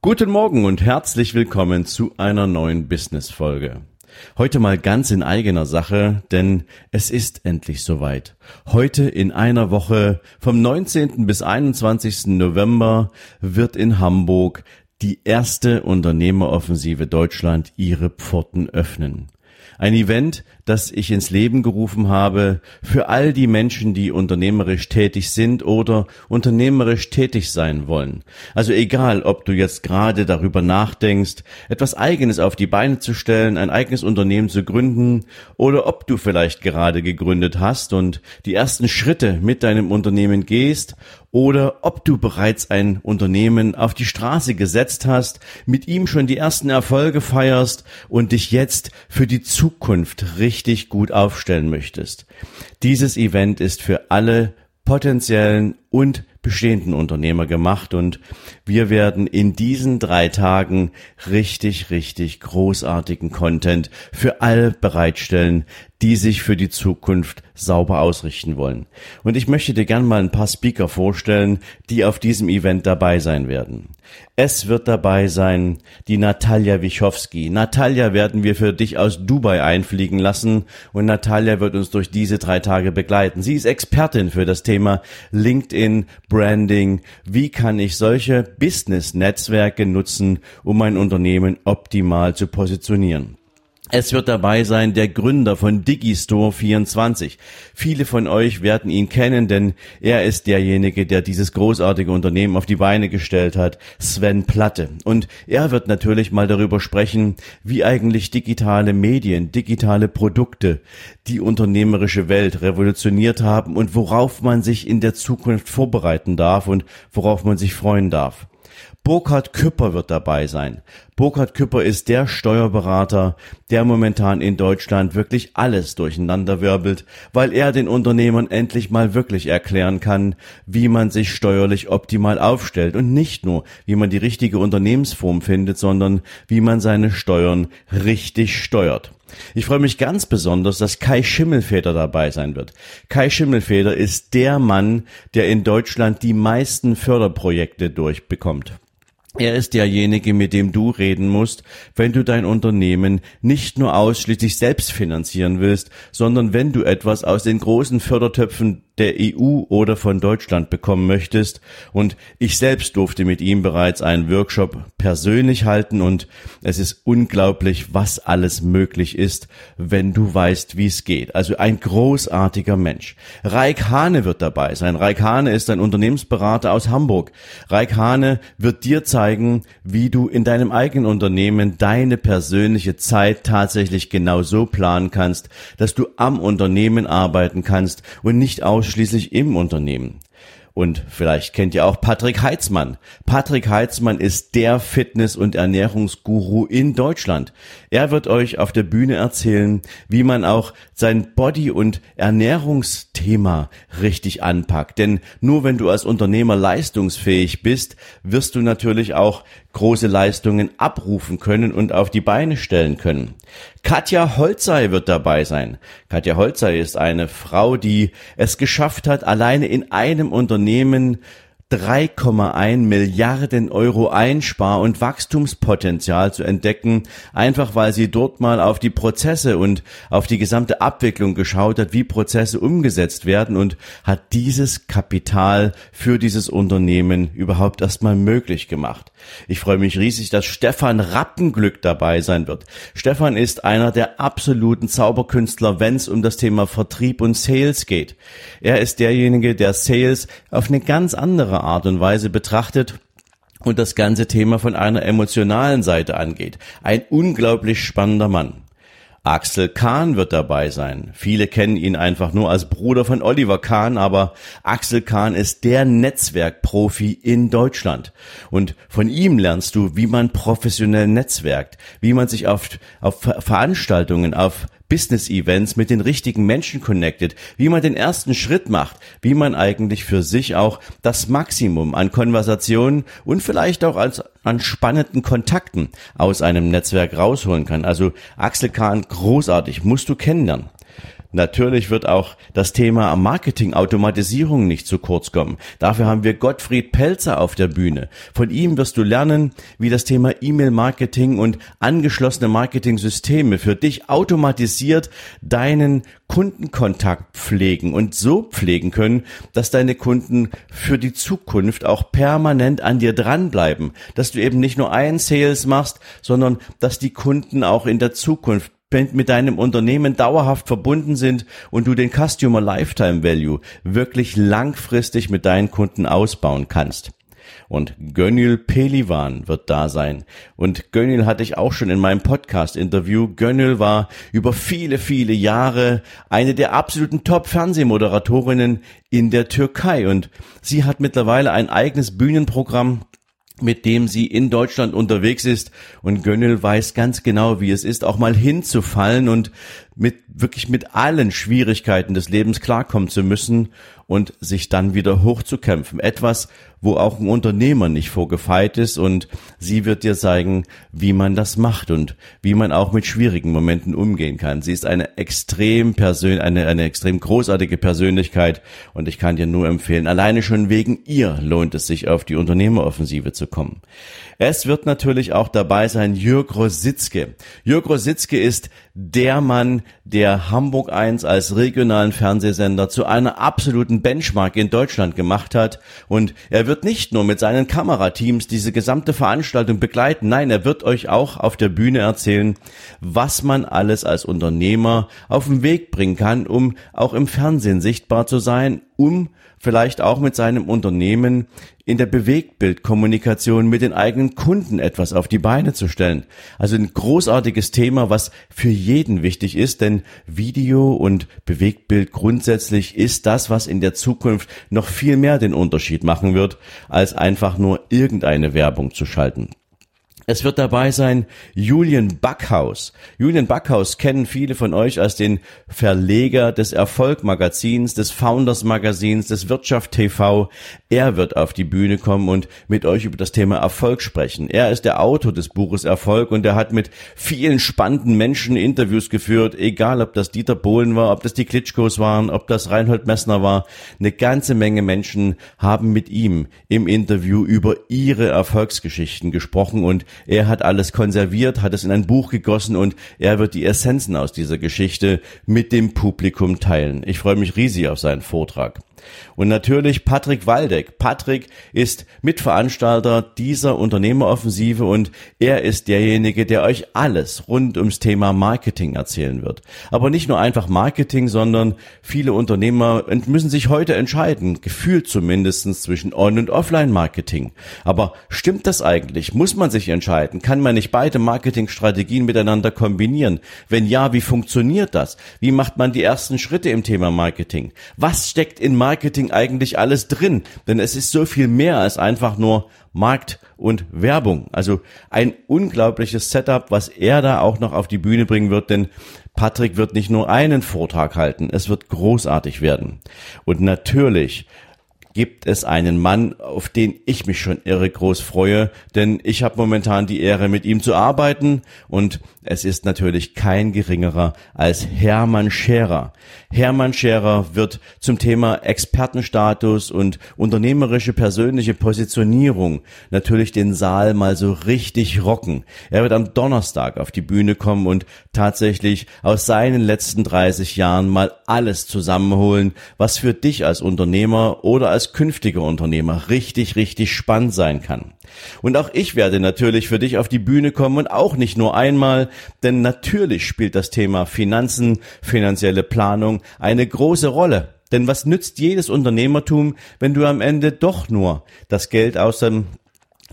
Guten Morgen und herzlich willkommen zu einer neuen Business-Folge. Heute mal ganz in eigener Sache, denn es ist endlich soweit. Heute in einer Woche vom 19. bis 21. November wird in Hamburg die erste Unternehmeroffensive Deutschland ihre Pforten öffnen. Ein Event, das ich ins Leben gerufen habe für all die Menschen, die unternehmerisch tätig sind oder unternehmerisch tätig sein wollen. Also egal, ob du jetzt gerade darüber nachdenkst, etwas Eigenes auf die Beine zu stellen, ein eigenes Unternehmen zu gründen oder ob du vielleicht gerade gegründet hast und die ersten Schritte mit deinem Unternehmen gehst oder ob du bereits ein Unternehmen auf die Straße gesetzt hast, mit ihm schon die ersten Erfolge feierst und dich jetzt für die Zukunft richtig gut aufstellen möchtest. Dieses Event ist für alle potenziellen und bestehenden Unternehmer gemacht und wir werden in diesen drei Tagen richtig, richtig großartigen Content für alle bereitstellen, die sich für die Zukunft sauber ausrichten wollen. Und ich möchte dir gern mal ein paar Speaker vorstellen, die auf diesem Event dabei sein werden. Es wird dabei sein die Natalia Wichowski. Natalia werden wir für dich aus Dubai einfliegen lassen und Natalia wird uns durch diese drei Tage begleiten. Sie ist Expertin für das Thema LinkedIn, Branding. Wie kann ich solche Business-Netzwerke nutzen, um mein Unternehmen optimal zu positionieren? Es wird dabei sein der Gründer von Digistore24. Viele von euch werden ihn kennen, denn er ist derjenige, der dieses großartige Unternehmen auf die Beine gestellt hat, Sven Platte. Und er wird natürlich mal darüber sprechen, wie eigentlich digitale Medien, digitale Produkte die unternehmerische Welt revolutioniert haben und worauf man sich in der Zukunft vorbereiten darf und worauf man sich freuen darf. Burkhard Küpper wird dabei sein. Burkhard Küpper ist der Steuerberater, der momentan in Deutschland wirklich alles durcheinanderwirbelt, weil er den Unternehmern endlich mal wirklich erklären kann, wie man sich steuerlich optimal aufstellt und nicht nur, wie man die richtige Unternehmensform findet, sondern wie man seine Steuern richtig steuert. Ich freue mich ganz besonders, dass Kai Schimmelfeder dabei sein wird. Kai Schimmelfeder ist der Mann, der in Deutschland die meisten Förderprojekte durchbekommt. Er ist derjenige, mit dem du reden musst, wenn du dein Unternehmen nicht nur ausschließlich selbst finanzieren willst, sondern wenn du etwas aus den großen Fördertöpfen der EU oder von Deutschland bekommen möchtest. Und ich selbst durfte mit ihm bereits einen Workshop persönlich halten und es ist unglaublich, was alles möglich ist, wenn du weißt, wie es geht. Also ein großartiger Mensch. Raik Hane wird dabei sein. Raik Hane ist ein Unternehmensberater aus Hamburg. Raik Hane wird dir zeigen, wie du in deinem eigenen Unternehmen deine persönliche Zeit tatsächlich genau so planen kannst, dass du am Unternehmen arbeiten kannst und nicht aus ausschließlich im Unternehmen. Und vielleicht kennt ihr auch Patrick Heitzmann. Patrick Heitzmann ist der Fitness- und Ernährungsguru in Deutschland. Er wird euch auf der Bühne erzählen, wie man auch sein Body- und Ernährungsthema richtig anpackt. Denn nur wenn du als Unternehmer leistungsfähig bist, wirst du natürlich auch große Leistungen abrufen können und auf die Beine stellen können. Katja Holzei wird dabei sein. Katja Holzei ist eine Frau, die es geschafft hat, alleine in einem Unternehmen 3,1 Milliarden Euro Einspar- und Wachstumspotenzial zu entdecken, einfach weil sie dort mal auf die Prozesse und auf die gesamte Abwicklung geschaut hat, wie Prozesse umgesetzt werden und hat dieses Kapital für dieses Unternehmen überhaupt erstmal möglich gemacht. Ich freue mich riesig, dass Stefan Rappenglück dabei sein wird. Stefan ist einer der absoluten Zauberkünstler, wenn es um das Thema Vertrieb und Sales geht. Er ist derjenige, der Sales auf eine ganz andere Art und Weise betrachtet und das ganze Thema von einer emotionalen Seite angeht. Ein unglaublich spannender Mann. Axel Kahn wird dabei sein. Viele kennen ihn einfach nur als Bruder von Oliver Kahn, aber Axel Kahn ist der Netzwerkprofi in Deutschland. Und von ihm lernst du, wie man professionell netzwerkt, wie man sich auf, auf Veranstaltungen, auf Business-Events mit den richtigen Menschen connected, wie man den ersten Schritt macht, wie man eigentlich für sich auch das Maximum an Konversationen und vielleicht auch als, an spannenden Kontakten aus einem Netzwerk rausholen kann. Also Axel Kahn, großartig, musst du kennenlernen. Natürlich wird auch das Thema Marketing-Automatisierung nicht zu kurz kommen. Dafür haben wir Gottfried Pelzer auf der Bühne. Von ihm wirst du lernen, wie das Thema E-Mail-Marketing und angeschlossene Marketing-Systeme für dich automatisiert deinen Kundenkontakt pflegen und so pflegen können, dass deine Kunden für die Zukunft auch permanent an dir dranbleiben, dass du eben nicht nur ein Sales machst, sondern dass die Kunden auch in der Zukunft mit deinem Unternehmen dauerhaft verbunden sind und du den Customer Lifetime Value wirklich langfristig mit deinen Kunden ausbauen kannst. Und Gönül Pelivan wird da sein. Und Gönül hatte ich auch schon in meinem Podcast-Interview. Gönül war über viele, viele Jahre eine der absoluten Top-Fernsehmoderatorinnen in der Türkei. Und sie hat mittlerweile ein eigenes Bühnenprogramm mit dem sie in Deutschland unterwegs ist. Und Gönnel weiß ganz genau, wie es ist, auch mal hinzufallen und mit wirklich mit allen Schwierigkeiten des Lebens klarkommen zu müssen und sich dann wieder hochzukämpfen. Etwas, wo auch ein Unternehmer nicht vorgefeit ist und sie wird dir zeigen, wie man das macht und wie man auch mit schwierigen Momenten umgehen kann. Sie ist eine extrem persön eine, eine extrem großartige Persönlichkeit und ich kann dir nur empfehlen, alleine schon wegen ihr lohnt es sich auf die Unternehmeroffensive zu kommen. Es wird natürlich auch dabei sein Jörg Rositzke. Jörg Rositzke ist der Mann, der Hamburg 1 als regionalen Fernsehsender zu einer absoluten Benchmark in Deutschland gemacht hat. Und er wird nicht nur mit seinen Kamerateams diese gesamte Veranstaltung begleiten, nein, er wird euch auch auf der Bühne erzählen, was man alles als Unternehmer auf den Weg bringen kann, um auch im Fernsehen sichtbar zu sein, um vielleicht auch mit seinem Unternehmen in der Bewegtbildkommunikation mit den eigenen Kunden etwas auf die Beine zu stellen. Also ein großartiges Thema, was für jeden wichtig ist, denn Video und Bewegtbild grundsätzlich ist das, was in der Zukunft noch viel mehr den Unterschied machen wird, als einfach nur irgendeine Werbung zu schalten. Es wird dabei sein Julian Backhaus. Julian Backhaus kennen viele von euch als den Verleger des Erfolg-Magazins, des Founders-Magazins, des Wirtschaft TV. Er wird auf die Bühne kommen und mit euch über das Thema Erfolg sprechen. Er ist der Autor des Buches Erfolg und er hat mit vielen spannenden Menschen Interviews geführt, egal ob das Dieter Bohlen war, ob das die Klitschkos waren, ob das Reinhold Messner war. Eine ganze Menge Menschen haben mit ihm im Interview über ihre Erfolgsgeschichten gesprochen und er hat alles konserviert, hat es in ein Buch gegossen und er wird die Essenzen aus dieser Geschichte mit dem Publikum teilen. Ich freue mich riesig auf seinen Vortrag. Und natürlich Patrick Waldeck. Patrick ist Mitveranstalter dieser Unternehmeroffensive und er ist derjenige, der euch alles rund ums Thema Marketing erzählen wird. Aber nicht nur einfach Marketing, sondern viele Unternehmer müssen sich heute entscheiden, gefühlt zumindest zwischen On- und Offline-Marketing. Aber stimmt das eigentlich? Muss man sich entscheiden? Kann man nicht beide Marketingstrategien miteinander kombinieren? Wenn ja, wie funktioniert das? Wie macht man die ersten Schritte im Thema Marketing? Was steckt in Marketing Marketing eigentlich alles drin? Denn es ist so viel mehr als einfach nur Markt und Werbung. Also ein unglaubliches Setup, was er da auch noch auf die Bühne bringen wird, denn Patrick wird nicht nur einen Vortrag halten, es wird großartig werden. Und natürlich gibt es einen Mann, auf den ich mich schon irre groß freue, denn ich habe momentan die Ehre, mit ihm zu arbeiten und es ist natürlich kein geringerer als Hermann Scherer. Hermann Scherer wird zum Thema Expertenstatus und unternehmerische persönliche Positionierung natürlich den Saal mal so richtig rocken. Er wird am Donnerstag auf die Bühne kommen und tatsächlich aus seinen letzten 30 Jahren mal alles zusammenholen, was für dich als Unternehmer oder als künftiger Unternehmer richtig, richtig spannend sein kann. Und auch ich werde natürlich für dich auf die Bühne kommen und auch nicht nur einmal, denn natürlich spielt das Thema Finanzen, finanzielle Planung eine große Rolle. Denn was nützt jedes Unternehmertum, wenn du am Ende doch nur das Geld aus dem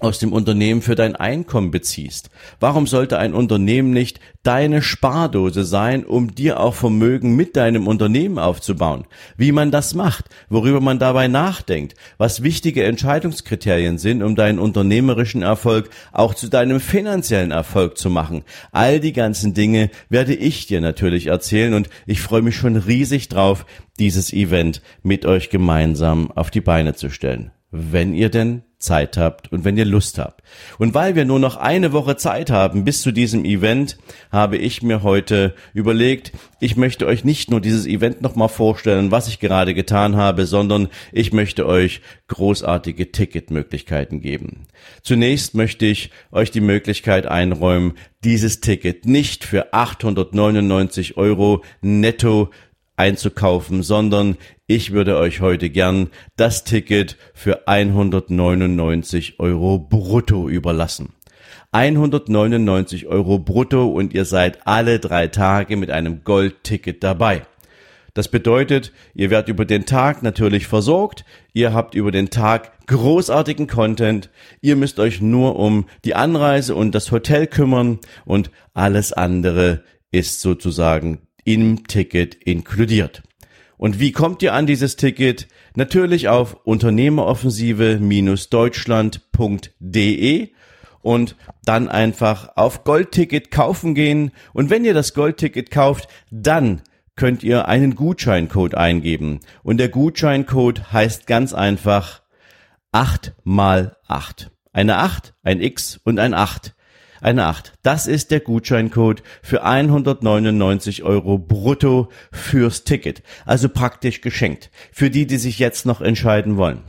aus dem Unternehmen für dein Einkommen beziehst. Warum sollte ein Unternehmen nicht deine Spardose sein, um dir auch Vermögen mit deinem Unternehmen aufzubauen? Wie man das macht, worüber man dabei nachdenkt, was wichtige Entscheidungskriterien sind, um deinen unternehmerischen Erfolg auch zu deinem finanziellen Erfolg zu machen. All die ganzen Dinge werde ich dir natürlich erzählen und ich freue mich schon riesig drauf, dieses Event mit euch gemeinsam auf die Beine zu stellen. Wenn ihr denn Zeit habt und wenn ihr Lust habt. Und weil wir nur noch eine Woche Zeit haben bis zu diesem Event, habe ich mir heute überlegt, ich möchte euch nicht nur dieses Event nochmal vorstellen, was ich gerade getan habe, sondern ich möchte euch großartige Ticketmöglichkeiten geben. Zunächst möchte ich euch die Möglichkeit einräumen, dieses Ticket nicht für 899 Euro netto einzukaufen, sondern ich würde euch heute gern das Ticket für 199 Euro brutto überlassen. 199 Euro brutto und ihr seid alle drei Tage mit einem Goldticket dabei. Das bedeutet, ihr werdet über den Tag natürlich versorgt, ihr habt über den Tag großartigen Content, ihr müsst euch nur um die Anreise und das Hotel kümmern und alles andere ist sozusagen im Ticket inkludiert. Und wie kommt ihr an dieses Ticket? Natürlich auf Unternehmeroffensive-deutschland.de und dann einfach auf Goldticket kaufen gehen. Und wenn ihr das Goldticket kauft, dann könnt ihr einen Gutscheincode eingeben. Und der Gutscheincode heißt ganz einfach 8 mal 8. Eine 8, ein X und ein 8 eine 8. Das ist der Gutscheincode für 199 Euro brutto fürs Ticket. Also praktisch geschenkt. Für die, die sich jetzt noch entscheiden wollen.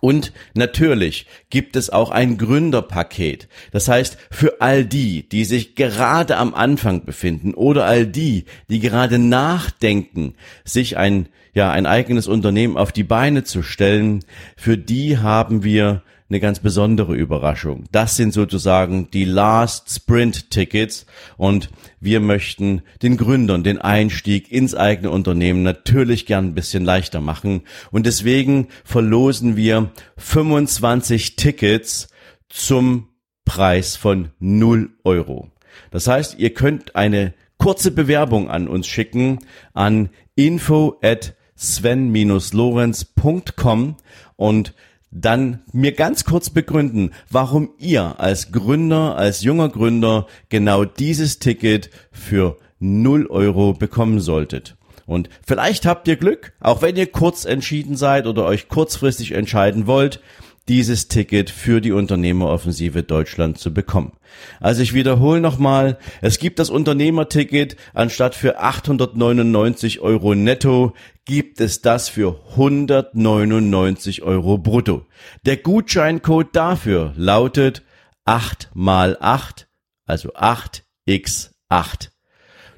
Und natürlich gibt es auch ein Gründerpaket. Das heißt, für all die, die sich gerade am Anfang befinden oder all die, die gerade nachdenken, sich ein, ja, ein eigenes Unternehmen auf die Beine zu stellen, für die haben wir eine ganz besondere Überraschung. Das sind sozusagen die Last Sprint Tickets und wir möchten den Gründern den Einstieg ins eigene Unternehmen natürlich gern ein bisschen leichter machen und deswegen verlosen wir 25 Tickets zum Preis von 0 Euro. Das heißt, ihr könnt eine kurze Bewerbung an uns schicken an info at sven-lorenz.com und dann mir ganz kurz begründen, warum ihr als Gründer, als junger Gründer genau dieses Ticket für 0 Euro bekommen solltet. Und vielleicht habt ihr Glück, auch wenn ihr kurz entschieden seid oder euch kurzfristig entscheiden wollt, dieses Ticket für die Unternehmeroffensive Deutschland zu bekommen. Also ich wiederhole nochmal, es gibt das Unternehmerticket, anstatt für 899 Euro netto gibt es das für 199 Euro brutto. Der Gutscheincode dafür lautet 8 mal 8, also 8x8.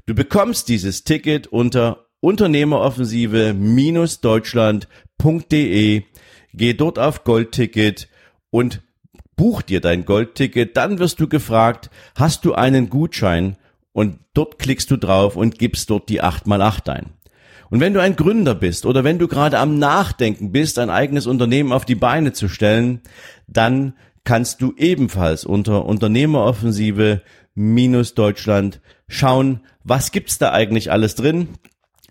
Du bekommst dieses Ticket unter Unternehmeroffensive-deutschland.de Geh dort auf Goldticket und buch dir dein Goldticket. Dann wirst du gefragt, hast du einen Gutschein? Und dort klickst du drauf und gibst dort die 8x8 ein. Und wenn du ein Gründer bist oder wenn du gerade am Nachdenken bist, ein eigenes Unternehmen auf die Beine zu stellen, dann kannst du ebenfalls unter Unternehmeroffensive minus Deutschland schauen, was gibt's da eigentlich alles drin?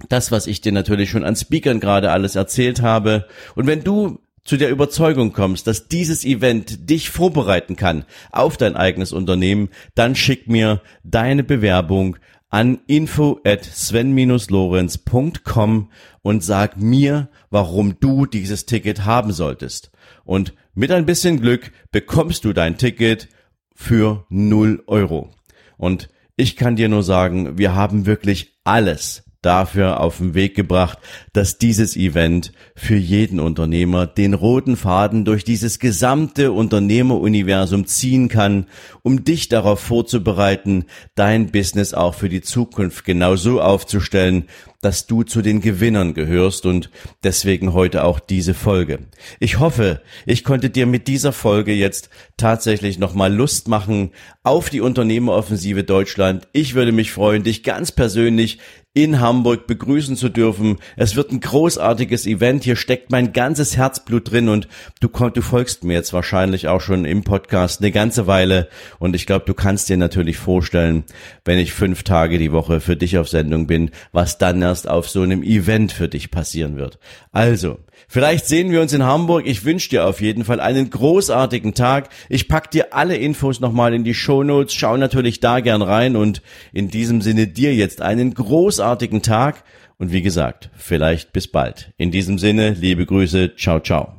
Das, was ich dir natürlich schon an Speakern gerade alles erzählt habe. Und wenn du zu der Überzeugung kommst, dass dieses Event dich vorbereiten kann auf dein eigenes Unternehmen, dann schick mir deine Bewerbung an info at sven-lorenz.com und sag mir, warum du dieses Ticket haben solltest. Und mit ein bisschen Glück bekommst du dein Ticket für 0 Euro. Und ich kann dir nur sagen, wir haben wirklich alles dafür auf den Weg gebracht, dass dieses Event für jeden Unternehmer den roten Faden durch dieses gesamte Unternehmeruniversum ziehen kann, um dich darauf vorzubereiten, dein Business auch für die Zukunft genauso aufzustellen, dass du zu den Gewinnern gehörst und deswegen heute auch diese Folge. Ich hoffe, ich konnte dir mit dieser Folge jetzt tatsächlich nochmal Lust machen auf die Unternehmeroffensive Deutschland. Ich würde mich freuen, dich ganz persönlich in Hamburg begrüßen zu dürfen. Es wird ein großartiges Event. Hier steckt mein ganzes Herzblut drin und du, du folgst mir jetzt wahrscheinlich auch schon im Podcast eine ganze Weile und ich glaube, du kannst dir natürlich vorstellen, wenn ich fünf Tage die Woche für dich auf Sendung bin, was dann erst auf so einem Event für dich passieren wird. Also, Vielleicht sehen wir uns in Hamburg. Ich wünsche dir auf jeden Fall einen großartigen Tag. Ich pack dir alle Infos nochmal in die Show Notes. Schau natürlich da gern rein und in diesem Sinne dir jetzt einen großartigen Tag und wie gesagt, vielleicht bis bald. In diesem Sinne, liebe Grüße. Ciao, ciao.